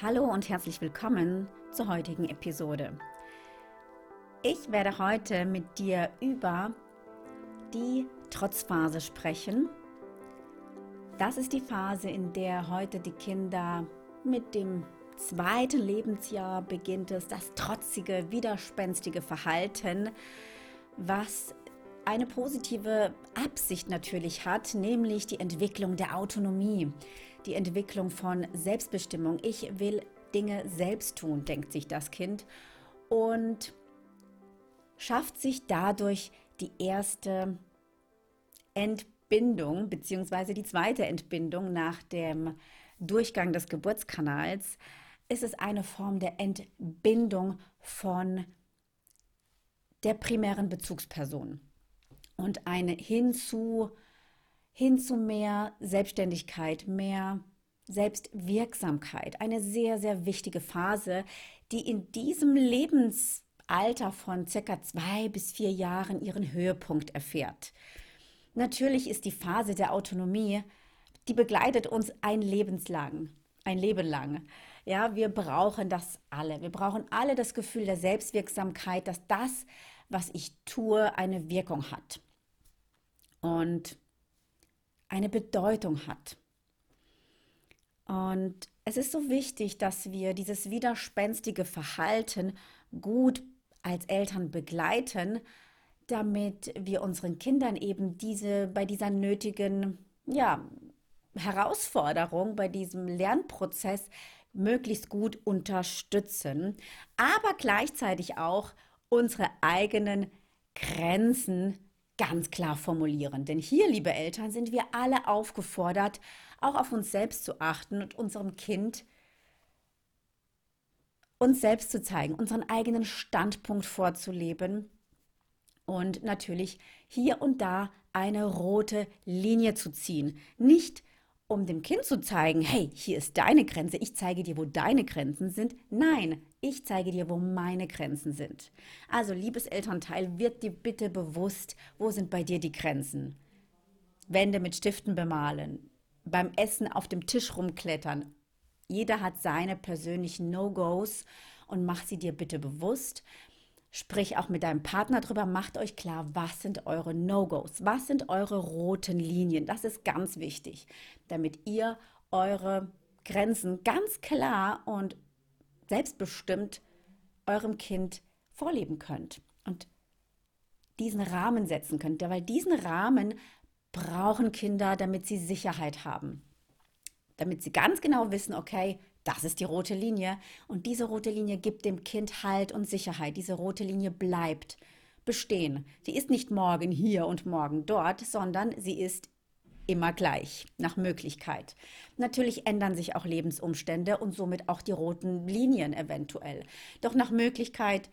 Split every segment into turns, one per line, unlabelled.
Hallo und herzlich willkommen zur heutigen Episode. Ich werde heute mit dir über die Trotzphase sprechen. Das ist die Phase, in der heute die Kinder mit dem zweiten Lebensjahr beginnt es, das trotzige, widerspenstige Verhalten, was eine positive Absicht natürlich hat, nämlich die Entwicklung der Autonomie die Entwicklung von Selbstbestimmung. Ich will Dinge selbst tun, denkt sich das Kind und schafft sich dadurch die erste Entbindung beziehungsweise die zweite Entbindung nach dem Durchgang des Geburtskanals. Ist es eine Form der Entbindung von der primären Bezugsperson und eine hinzu hin zu mehr Selbstständigkeit, mehr Selbstwirksamkeit. Eine sehr, sehr wichtige Phase, die in diesem Lebensalter von circa zwei bis vier Jahren ihren Höhepunkt erfährt. Natürlich ist die Phase der Autonomie, die begleitet uns ein Lebenslang, ein Leben lang. Ja, wir brauchen das alle. Wir brauchen alle das Gefühl der Selbstwirksamkeit, dass das, was ich tue, eine Wirkung hat. Und eine Bedeutung hat. Und es ist so wichtig, dass wir dieses widerspenstige Verhalten gut als Eltern begleiten, damit wir unseren Kindern eben diese bei dieser nötigen ja, Herausforderung, bei diesem Lernprozess möglichst gut unterstützen, aber gleichzeitig auch unsere eigenen Grenzen ganz klar formulieren. Denn hier, liebe Eltern, sind wir alle aufgefordert, auch auf uns selbst zu achten und unserem Kind uns selbst zu zeigen, unseren eigenen Standpunkt vorzuleben und natürlich hier und da eine rote Linie zu ziehen. Nicht um dem Kind zu zeigen, hey, hier ist deine Grenze, ich zeige dir, wo deine Grenzen sind. Nein, ich zeige dir, wo meine Grenzen sind. Also, liebes Elternteil, wird dir bitte bewusst, wo sind bei dir die Grenzen? Wände mit Stiften bemalen, beim Essen auf dem Tisch rumklettern. Jeder hat seine persönlichen No-Gos und mach sie dir bitte bewusst. Sprich auch mit deinem Partner drüber, macht euch klar, was sind eure No-Gos, was sind eure roten Linien. Das ist ganz wichtig, damit ihr eure Grenzen ganz klar und selbstbestimmt eurem Kind vorleben könnt und diesen Rahmen setzen könnt. Weil diesen Rahmen brauchen Kinder, damit sie Sicherheit haben. Damit sie ganz genau wissen, okay, das ist die rote Linie. Und diese rote Linie gibt dem Kind Halt und Sicherheit. Diese rote Linie bleibt bestehen. Sie ist nicht morgen hier und morgen dort, sondern sie ist immer gleich, nach Möglichkeit. Natürlich ändern sich auch Lebensumstände und somit auch die roten Linien eventuell. Doch nach Möglichkeit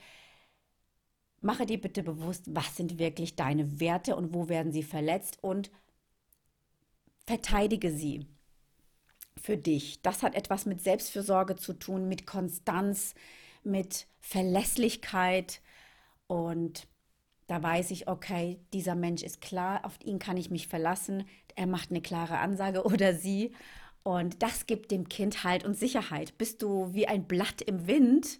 mache dir bitte bewusst, was sind wirklich deine Werte und wo werden sie verletzt und verteidige sie für dich. Das hat etwas mit Selbstfürsorge zu tun, mit Konstanz, mit Verlässlichkeit. Und da weiß ich, okay, dieser Mensch ist klar, auf ihn kann ich mich verlassen. Er macht eine klare Ansage oder sie. Und das gibt dem Kind Halt und Sicherheit. Bist du wie ein Blatt im Wind,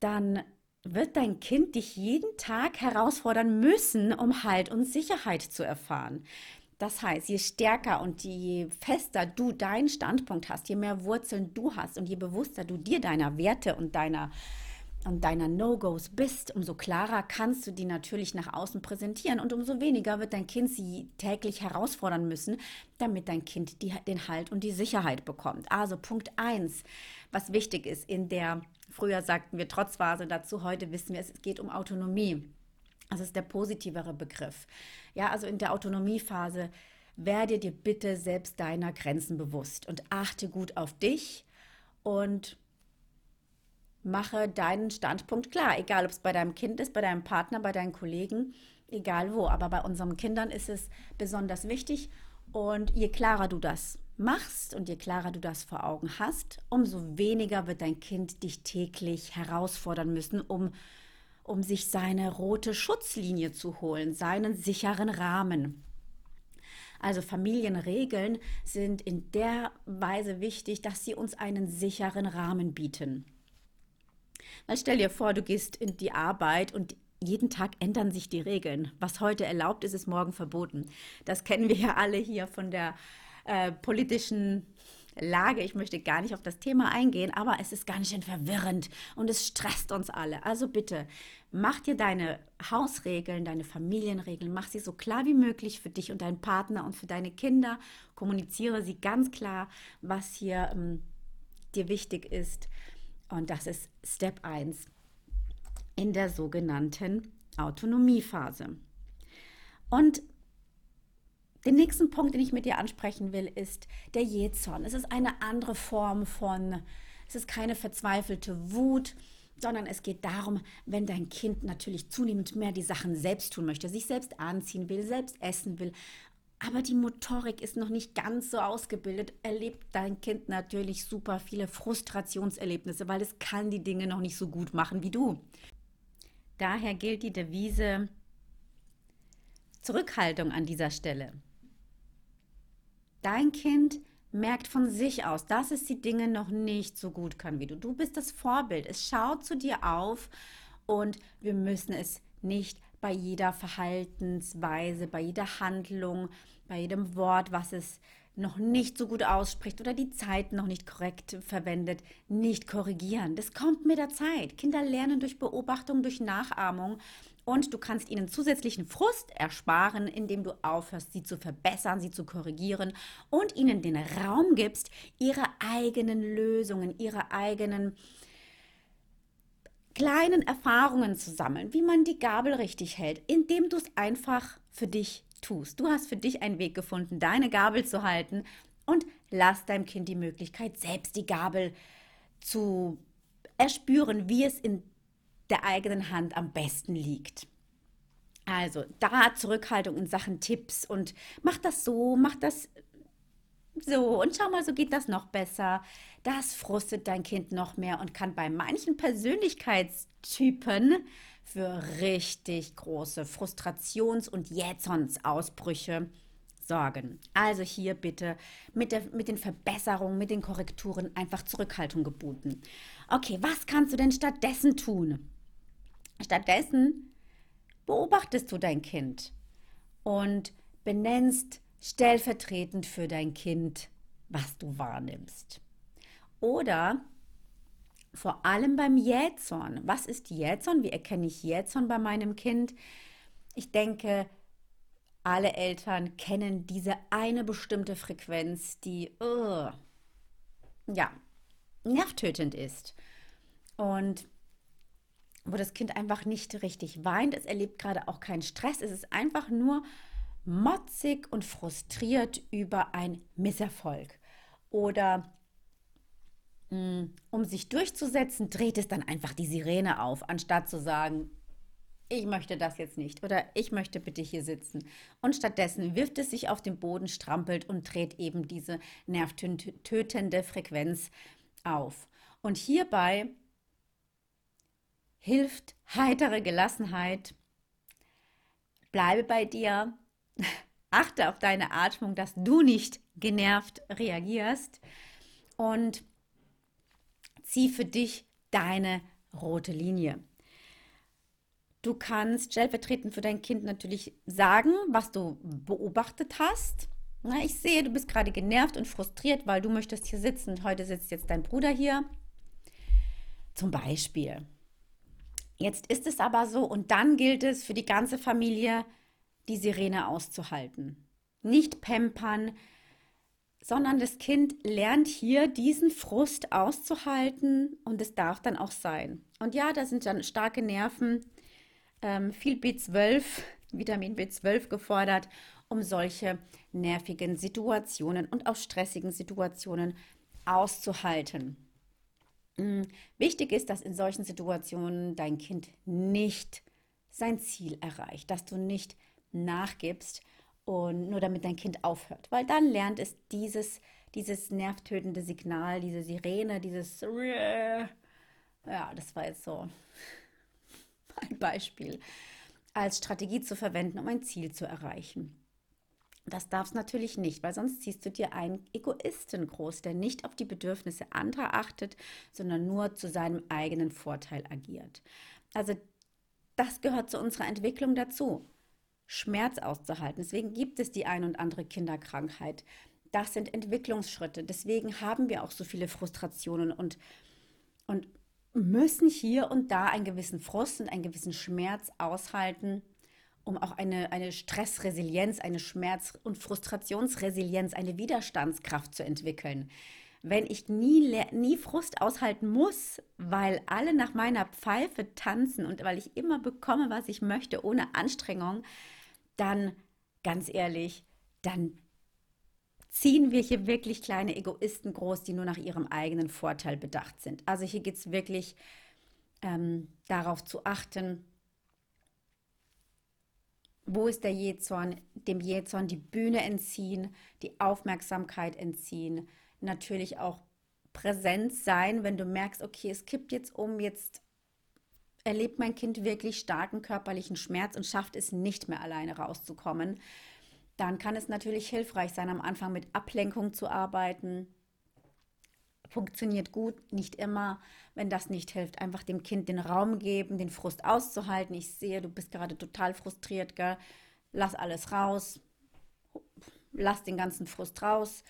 dann wird dein Kind dich jeden Tag herausfordern müssen, um Halt und Sicherheit zu erfahren. Das heißt, je stärker und je fester du deinen Standpunkt hast, je mehr Wurzeln du hast und je bewusster du dir deiner Werte und deiner und deiner No-Gos bist, umso klarer kannst du die natürlich nach außen präsentieren und umso weniger wird dein Kind sie täglich herausfordern müssen, damit dein Kind die, den Halt und die Sicherheit bekommt. Also Punkt 1, was wichtig ist in der, früher sagten wir Trotzphase dazu, heute wissen wir, es geht um Autonomie. Das ist der positivere Begriff. Ja, also in der Autonomiephase werde dir bitte selbst deiner Grenzen bewusst und achte gut auf dich und mache deinen Standpunkt klar, egal ob es bei deinem Kind ist, bei deinem Partner, bei deinen Kollegen, egal wo. Aber bei unseren Kindern ist es besonders wichtig und je klarer du das machst und je klarer du das vor Augen hast, umso weniger wird dein Kind dich täglich herausfordern müssen, um um sich seine rote Schutzlinie zu holen, seinen sicheren Rahmen. Also Familienregeln sind in der Weise wichtig, dass sie uns einen sicheren Rahmen bieten. Weil stell dir vor, du gehst in die Arbeit und jeden Tag ändern sich die Regeln. Was heute erlaubt ist, ist morgen verboten. Das kennen wir ja alle hier von der äh, politischen Lage. Ich möchte gar nicht auf das Thema eingehen, aber es ist ganz schön verwirrend und es stresst uns alle. Also bitte, mach dir deine Hausregeln, deine Familienregeln, mach sie so klar wie möglich für dich und deinen Partner und für deine Kinder. Kommuniziere sie ganz klar, was hier ähm, dir wichtig ist. Und das ist Step 1 in der sogenannten Autonomiephase. Und den nächsten Punkt, den ich mit dir ansprechen will, ist der Jezorn. Es ist eine andere Form von, es ist keine verzweifelte Wut, sondern es geht darum, wenn dein Kind natürlich zunehmend mehr die Sachen selbst tun möchte, sich selbst anziehen will, selbst essen will, aber die Motorik ist noch nicht ganz so ausgebildet, erlebt dein Kind natürlich super viele Frustrationserlebnisse, weil es kann die Dinge noch nicht so gut machen wie du. Daher gilt die Devise Zurückhaltung an dieser Stelle. Dein Kind merkt von sich aus, dass es die Dinge noch nicht so gut kann wie du. Du bist das Vorbild. Es schaut zu dir auf und wir müssen es nicht bei jeder Verhaltensweise, bei jeder Handlung, bei jedem Wort, was es noch nicht so gut ausspricht oder die Zeit noch nicht korrekt verwendet, nicht korrigieren. Das kommt mit der Zeit. Kinder lernen durch Beobachtung, durch Nachahmung und du kannst ihnen zusätzlichen Frust ersparen, indem du aufhörst, sie zu verbessern, sie zu korrigieren und ihnen den Raum gibst, ihre eigenen Lösungen, ihre eigenen kleinen Erfahrungen zu sammeln, wie man die Gabel richtig hält, indem du es einfach für dich tust. Du hast für dich einen Weg gefunden, deine Gabel zu halten und lass deinem Kind die Möglichkeit, selbst die Gabel zu erspüren, wie es in der eigenen Hand am besten liegt. Also da Zurückhaltung in Sachen Tipps und mach das so, mach das so und schau mal, so geht das noch besser. Das frustet dein Kind noch mehr und kann bei manchen Persönlichkeitstypen für richtig große Frustrations- und Jätsons-Ausbrüche sorgen. Also hier bitte mit, der, mit den Verbesserungen, mit den Korrekturen einfach Zurückhaltung geboten. Okay, was kannst du denn stattdessen tun? Stattdessen beobachtest du dein Kind und benennst stellvertretend für dein Kind, was du wahrnimmst. Oder vor allem beim Jähzorn. Was ist Jähzorn? Wie erkenne ich Jähzorn bei meinem Kind? Ich denke, alle Eltern kennen diese eine bestimmte Frequenz, die uh, ja nervtötend ist. Und wo das Kind einfach nicht richtig weint. Es erlebt gerade auch keinen Stress. Es ist einfach nur motzig und frustriert über einen Misserfolg. Oder um sich durchzusetzen, dreht es dann einfach die Sirene auf, anstatt zu sagen, ich möchte das jetzt nicht oder ich möchte bitte hier sitzen. Und stattdessen wirft es sich auf den Boden, strampelt und dreht eben diese nervtötende Frequenz auf. Und hierbei hilft heitere Gelassenheit. Bleibe bei dir. Achte auf deine Atmung, dass du nicht genervt reagierst. Und zieh für dich deine rote Linie. Du kannst stellvertretend für dein Kind natürlich sagen, was du beobachtet hast. Na, ich sehe, du bist gerade genervt und frustriert, weil du möchtest hier sitzen und heute sitzt jetzt dein Bruder hier. Zum Beispiel. Jetzt ist es aber so und dann gilt es für die ganze Familie, die Sirene auszuhalten. Nicht pampern, sondern das Kind lernt hier diesen Frust auszuhalten und es darf dann auch sein. Und ja, da sind dann starke Nerven, ähm, viel B12, Vitamin B12 gefordert, um solche nervigen Situationen und auch stressigen Situationen auszuhalten. Mm, wichtig ist, dass in solchen Situationen dein Kind nicht sein Ziel erreicht, dass du nicht nachgibst und nur damit dein Kind aufhört, weil dann lernt es dieses, dieses nervtötende Signal, diese Sirene, dieses ja, das war jetzt so ein Beispiel, als Strategie zu verwenden, um ein Ziel zu erreichen. Das darfst natürlich nicht, weil sonst ziehst du dir einen Egoisten groß, der nicht auf die Bedürfnisse anderer achtet, sondern nur zu seinem eigenen Vorteil agiert. Also das gehört zu unserer Entwicklung dazu, Schmerz auszuhalten. Deswegen gibt es die ein und andere Kinderkrankheit. Das sind Entwicklungsschritte. Deswegen haben wir auch so viele Frustrationen und, und müssen hier und da einen gewissen Frust und einen gewissen Schmerz aushalten, um auch eine, eine Stressresilienz, eine Schmerz- und Frustrationsresilienz, eine Widerstandskraft zu entwickeln. Wenn ich nie, nie Frust aushalten muss, weil alle nach meiner Pfeife tanzen und weil ich immer bekomme, was ich möchte, ohne Anstrengung, dann, ganz ehrlich, dann ziehen wir hier wirklich kleine Egoisten groß, die nur nach ihrem eigenen Vorteil bedacht sind. Also hier geht es wirklich ähm, darauf zu achten, wo ist der Jezorn, dem Jezorn die Bühne entziehen, die Aufmerksamkeit entziehen, natürlich auch präsent sein, wenn du merkst, okay, es kippt jetzt um, jetzt erlebt mein Kind wirklich starken körperlichen Schmerz und schafft es nicht mehr alleine rauszukommen, dann kann es natürlich hilfreich sein, am Anfang mit Ablenkung zu arbeiten. Funktioniert gut, nicht immer. Wenn das nicht hilft, einfach dem Kind den Raum geben, den Frust auszuhalten. Ich sehe, du bist gerade total frustriert, gell? Lass alles raus. Lass den ganzen Frust raus.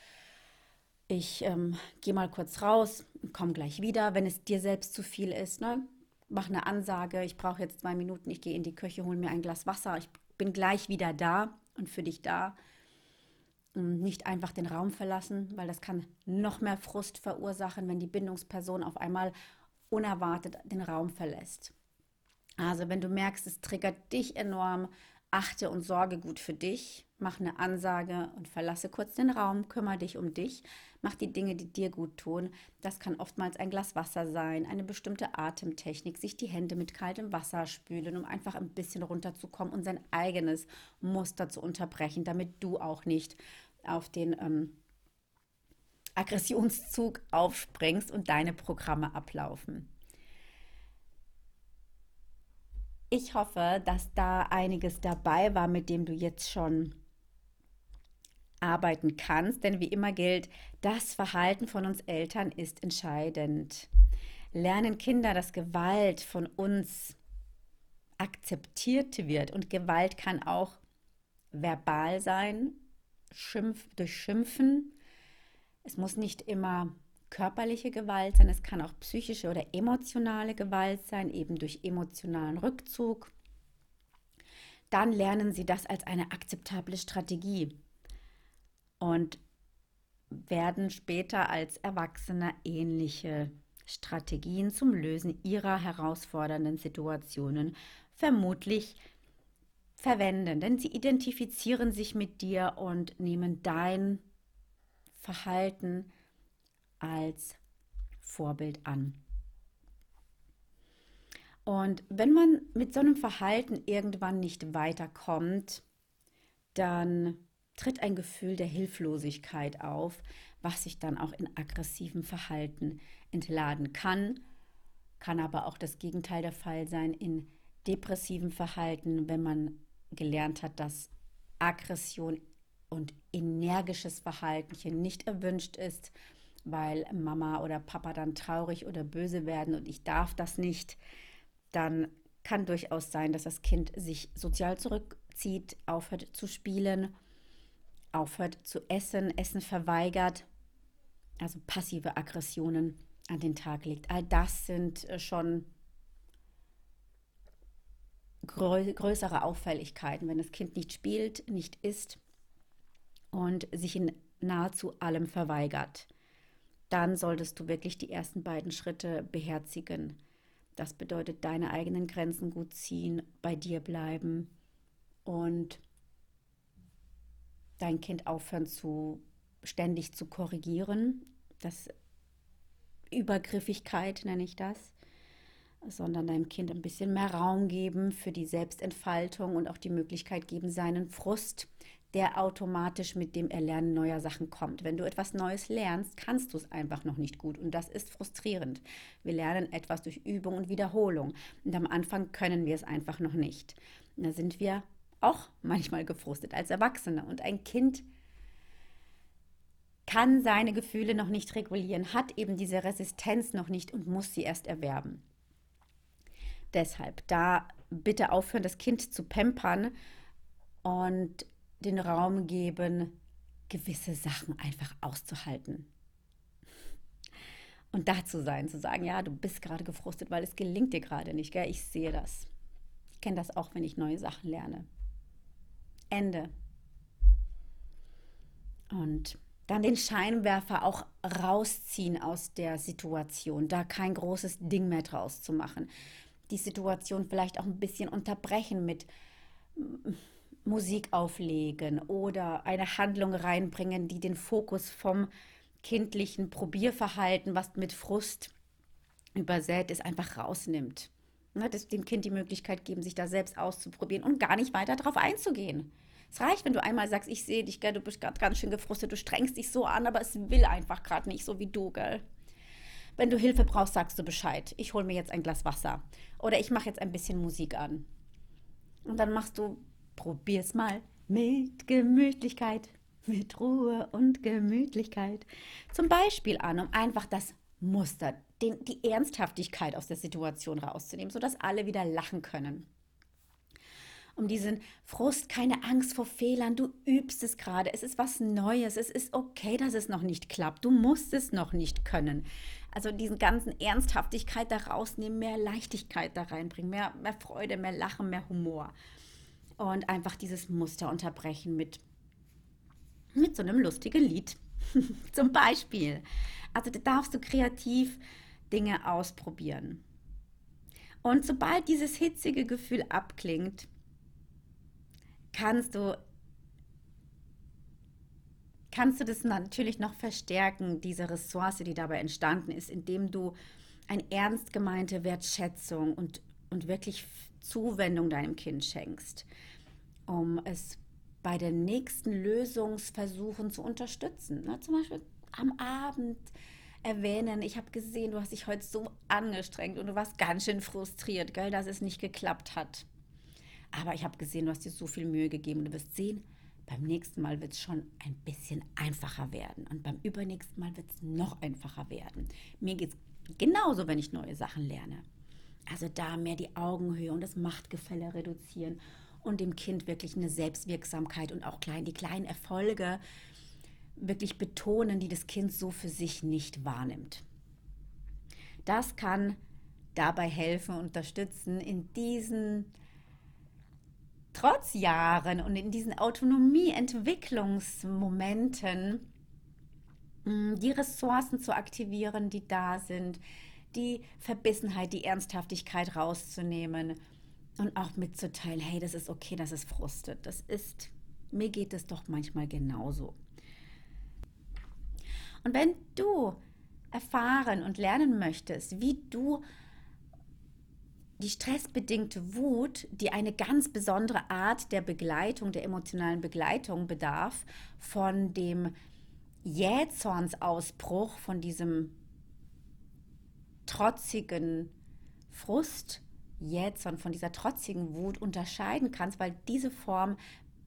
Ich ähm, gehe mal kurz raus und komme gleich wieder, wenn es dir selbst zu viel ist. Ne? Mach eine Ansage, ich brauche jetzt zwei Minuten, ich gehe in die Küche, hole mir ein Glas Wasser, ich bin gleich wieder da und für dich da. Nicht einfach den Raum verlassen, weil das kann noch mehr Frust verursachen, wenn die Bindungsperson auf einmal unerwartet den Raum verlässt. Also wenn du merkst, es triggert dich enorm, achte und sorge gut für dich, mach eine Ansage und verlasse kurz den Raum, kümmere dich um dich, mach die Dinge, die dir gut tun. Das kann oftmals ein Glas Wasser sein, eine bestimmte Atemtechnik, sich die Hände mit kaltem Wasser spülen, um einfach ein bisschen runterzukommen und sein eigenes Muster zu unterbrechen, damit du auch nicht auf den ähm, Aggressionszug aufspringst und deine Programme ablaufen. Ich hoffe, dass da einiges dabei war, mit dem du jetzt schon arbeiten kannst, denn wie immer gilt, das Verhalten von uns Eltern ist entscheidend. Lernen Kinder, dass Gewalt von uns akzeptiert wird und Gewalt kann auch verbal sein, Schimpf, durch Schimpfen. Es muss nicht immer körperliche Gewalt sein, es kann auch psychische oder emotionale Gewalt sein, eben durch emotionalen Rückzug. Dann lernen sie das als eine akzeptable Strategie und werden später als Erwachsene ähnliche Strategien zum Lösen ihrer herausfordernden Situationen vermutlich verwenden, denn sie identifizieren sich mit dir und nehmen dein Verhalten als Vorbild an. Und wenn man mit so einem Verhalten irgendwann nicht weiterkommt, dann tritt ein Gefühl der Hilflosigkeit auf, was sich dann auch in aggressivem Verhalten entladen kann, kann aber auch das Gegenteil der Fall sein in depressivem Verhalten, wenn man gelernt hat, dass Aggression und energisches Verhalten hier nicht erwünscht ist, weil Mama oder Papa dann traurig oder böse werden und ich darf das nicht, dann kann durchaus sein, dass das Kind sich sozial zurückzieht, aufhört zu spielen, aufhört zu essen, Essen verweigert, also passive Aggressionen an den Tag legt. All das sind äh, schon größere Auffälligkeiten, wenn das Kind nicht spielt, nicht isst und sich in nahezu allem verweigert dann solltest du wirklich die ersten beiden Schritte beherzigen. Das bedeutet, deine eigenen Grenzen gut ziehen, bei dir bleiben und dein Kind aufhören zu ständig zu korrigieren. Das Übergriffigkeit nenne ich das, sondern deinem Kind ein bisschen mehr Raum geben für die Selbstentfaltung und auch die Möglichkeit geben, seinen Frust der automatisch mit dem Erlernen neuer Sachen kommt. Wenn du etwas Neues lernst, kannst du es einfach noch nicht gut und das ist frustrierend. Wir lernen etwas durch Übung und Wiederholung und am Anfang können wir es einfach noch nicht. Und da sind wir auch manchmal gefrustet als Erwachsene. Und ein Kind kann seine Gefühle noch nicht regulieren, hat eben diese Resistenz noch nicht und muss sie erst erwerben. Deshalb da bitte aufhören, das Kind zu pampern und den Raum geben, gewisse Sachen einfach auszuhalten. Und da zu sein, zu sagen, ja, du bist gerade gefrustet, weil es gelingt dir gerade nicht, gell? Ich sehe das. Ich kenne das auch, wenn ich neue Sachen lerne. Ende. Und dann den Scheinwerfer auch rausziehen aus der Situation, da kein großes Ding mehr draus zu machen. Die Situation vielleicht auch ein bisschen unterbrechen mit Musik auflegen oder eine Handlung reinbringen, die den Fokus vom kindlichen Probierverhalten, was mit Frust übersät ist, einfach rausnimmt. Ne, das dem Kind die Möglichkeit geben, sich da selbst auszuprobieren und gar nicht weiter darauf einzugehen. Es reicht, wenn du einmal sagst, ich sehe dich, gell, du bist gerade ganz schön gefrustet, du strengst dich so an, aber es will einfach gerade nicht, so wie du, gell. Wenn du Hilfe brauchst, sagst du Bescheid. Ich hole mir jetzt ein Glas Wasser. Oder ich mache jetzt ein bisschen Musik an. Und dann machst du, probier's mal mit Gemütlichkeit, mit Ruhe und Gemütlichkeit. Zum Beispiel an, um einfach das Muster, den, die Ernsthaftigkeit aus der Situation rauszunehmen, sodass alle wieder lachen können. Um diesen Frust, keine Angst vor Fehlern, du übst es gerade, es ist was Neues, es ist okay, dass es noch nicht klappt, du musst es noch nicht können. Also diesen ganzen Ernsthaftigkeit da rausnehmen, mehr Leichtigkeit da reinbringen, mehr, mehr Freude, mehr Lachen, mehr Humor. Und einfach dieses Muster unterbrechen mit mit so einem lustigen Lied. Zum Beispiel. Also da darfst du kreativ Dinge ausprobieren. Und sobald dieses hitzige Gefühl abklingt, kannst du kannst du das natürlich noch verstärken, diese Ressource, die dabei entstanden ist, indem du eine ernst gemeinte Wertschätzung und, und wirklich Zuwendung deinem Kind schenkst, um es bei den nächsten Lösungsversuchen zu unterstützen. Ne? Zum Beispiel am Abend erwähnen, ich habe gesehen, du hast dich heute so angestrengt und du warst ganz schön frustriert, gell, dass es nicht geklappt hat. Aber ich habe gesehen, du hast dir so viel Mühe gegeben und du wirst sehen, beim nächsten Mal wird es schon ein bisschen einfacher werden und beim übernächsten Mal wird es noch einfacher werden. Mir geht es genauso, wenn ich neue Sachen lerne. Also da mehr die Augenhöhe und das Machtgefälle reduzieren und dem Kind wirklich eine Selbstwirksamkeit und auch klein, die kleinen Erfolge wirklich betonen, die das Kind so für sich nicht wahrnimmt. Das kann dabei helfen, unterstützen, in diesen Trotzjahren und in diesen Autonomieentwicklungsmomenten hm, die Ressourcen zu aktivieren, die da sind, die Verbissenheit, die Ernsthaftigkeit rauszunehmen und auch mitzuteilen, hey, das ist okay, dass es frustet. Das ist, mir geht es doch manchmal genauso. Und wenn du erfahren und lernen möchtest, wie du die stressbedingte Wut, die eine ganz besondere Art der Begleitung, der emotionalen Begleitung bedarf, von dem Jähzornsausbruch, von diesem trotzigen Frust, jetzt und von dieser trotzigen Wut unterscheiden kannst, weil diese Form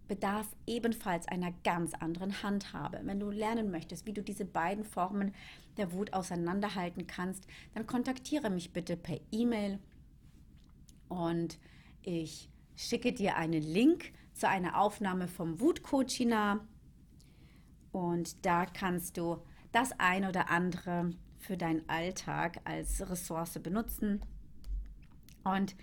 bedarf ebenfalls einer ganz anderen Handhabe. Wenn du lernen möchtest, wie du diese beiden Formen der Wut auseinanderhalten kannst, dann kontaktiere mich bitte per E-Mail und ich schicke dir einen Link zu einer Aufnahme vom Wutcoachina und da kannst du das ein oder andere für deinen Alltag als Ressource benutzen. Und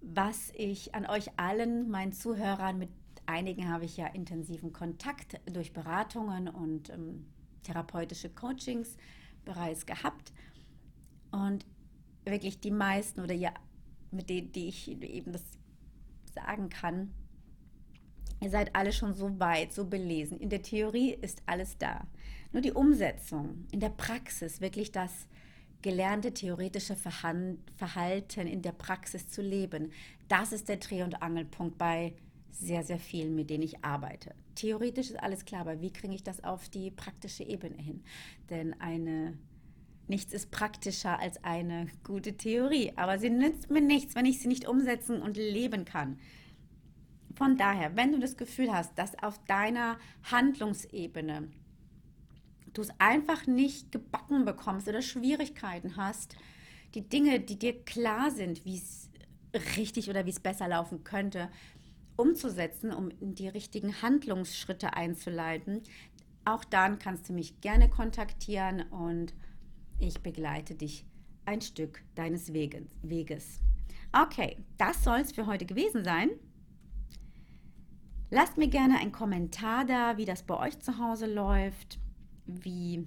was ich an euch allen, meinen Zuhörern, mit einigen habe ich ja intensiven Kontakt durch Beratungen und ähm, therapeutische Coachings bereits gehabt. Und wirklich die meisten oder ja, mit denen, die ich eben das sagen kann, ihr seid alle schon so weit, so belesen. In der Theorie ist alles da. Nur die Umsetzung in der Praxis, wirklich das gelernte theoretische Verhalten in der Praxis zu leben. Das ist der Dreh- und Angelpunkt bei sehr, sehr vielen, mit denen ich arbeite. Theoretisch ist alles klar, aber wie kriege ich das auf die praktische Ebene hin? Denn eine, nichts ist praktischer als eine gute Theorie, aber sie nützt mir nichts, wenn ich sie nicht umsetzen und leben kann. Von daher, wenn du das Gefühl hast, dass auf deiner Handlungsebene du es einfach nicht gebacken bekommst oder Schwierigkeiten hast, die Dinge, die dir klar sind, wie es richtig oder wie es besser laufen könnte, umzusetzen, um die richtigen Handlungsschritte einzuleiten, auch dann kannst du mich gerne kontaktieren und ich begleite dich ein Stück deines Weges. Okay, das soll es für heute gewesen sein. Lasst mir gerne einen Kommentar da, wie das bei euch zu Hause läuft. Wie,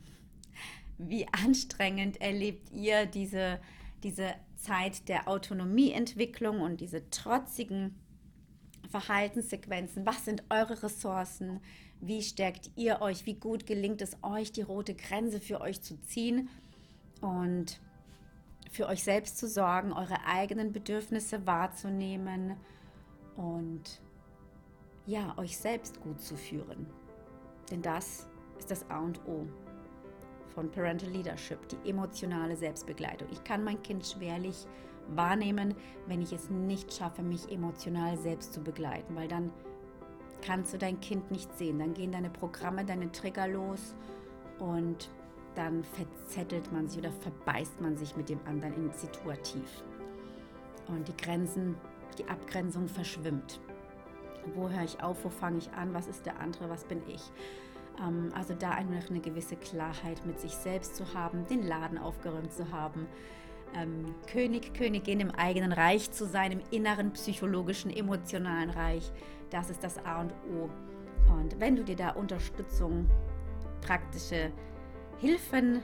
wie anstrengend erlebt ihr diese, diese Zeit der Autonomieentwicklung und diese trotzigen Verhaltenssequenzen? Was sind eure Ressourcen? Wie stärkt ihr euch? Wie gut gelingt es euch, die rote Grenze für euch zu ziehen und für euch selbst zu sorgen, eure eigenen Bedürfnisse wahrzunehmen und ja, euch selbst gut zu führen? Denn das ist das A und O von Parental Leadership, die emotionale Selbstbegleitung. Ich kann mein Kind schwerlich wahrnehmen, wenn ich es nicht schaffe, mich emotional selbst zu begleiten, weil dann kannst du dein Kind nicht sehen. Dann gehen deine Programme, deine Trigger los und dann verzettelt man sich oder verbeißt man sich mit dem anderen in situativ. Und die Grenzen, die Abgrenzung verschwimmt. Wo höre ich auf, wo fange ich an, was ist der andere, was bin ich? Ähm, also da einfach eine gewisse Klarheit mit sich selbst zu haben, den Laden aufgeräumt zu haben, ähm, König, Königin im eigenen Reich zu sein, im inneren psychologischen, emotionalen Reich. Das ist das A und O. Und wenn du dir da Unterstützung, praktische Hilfen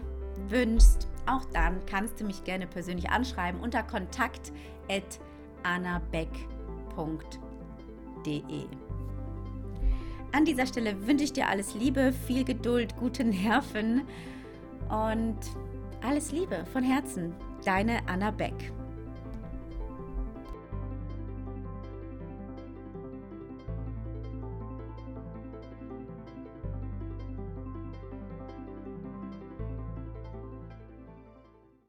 wünschst, auch dann kannst du mich gerne persönlich anschreiben unter kontakt.annabeck.de. An dieser Stelle wünsche ich dir alles Liebe, viel Geduld, gute Nerven und alles Liebe von Herzen. Deine Anna Beck.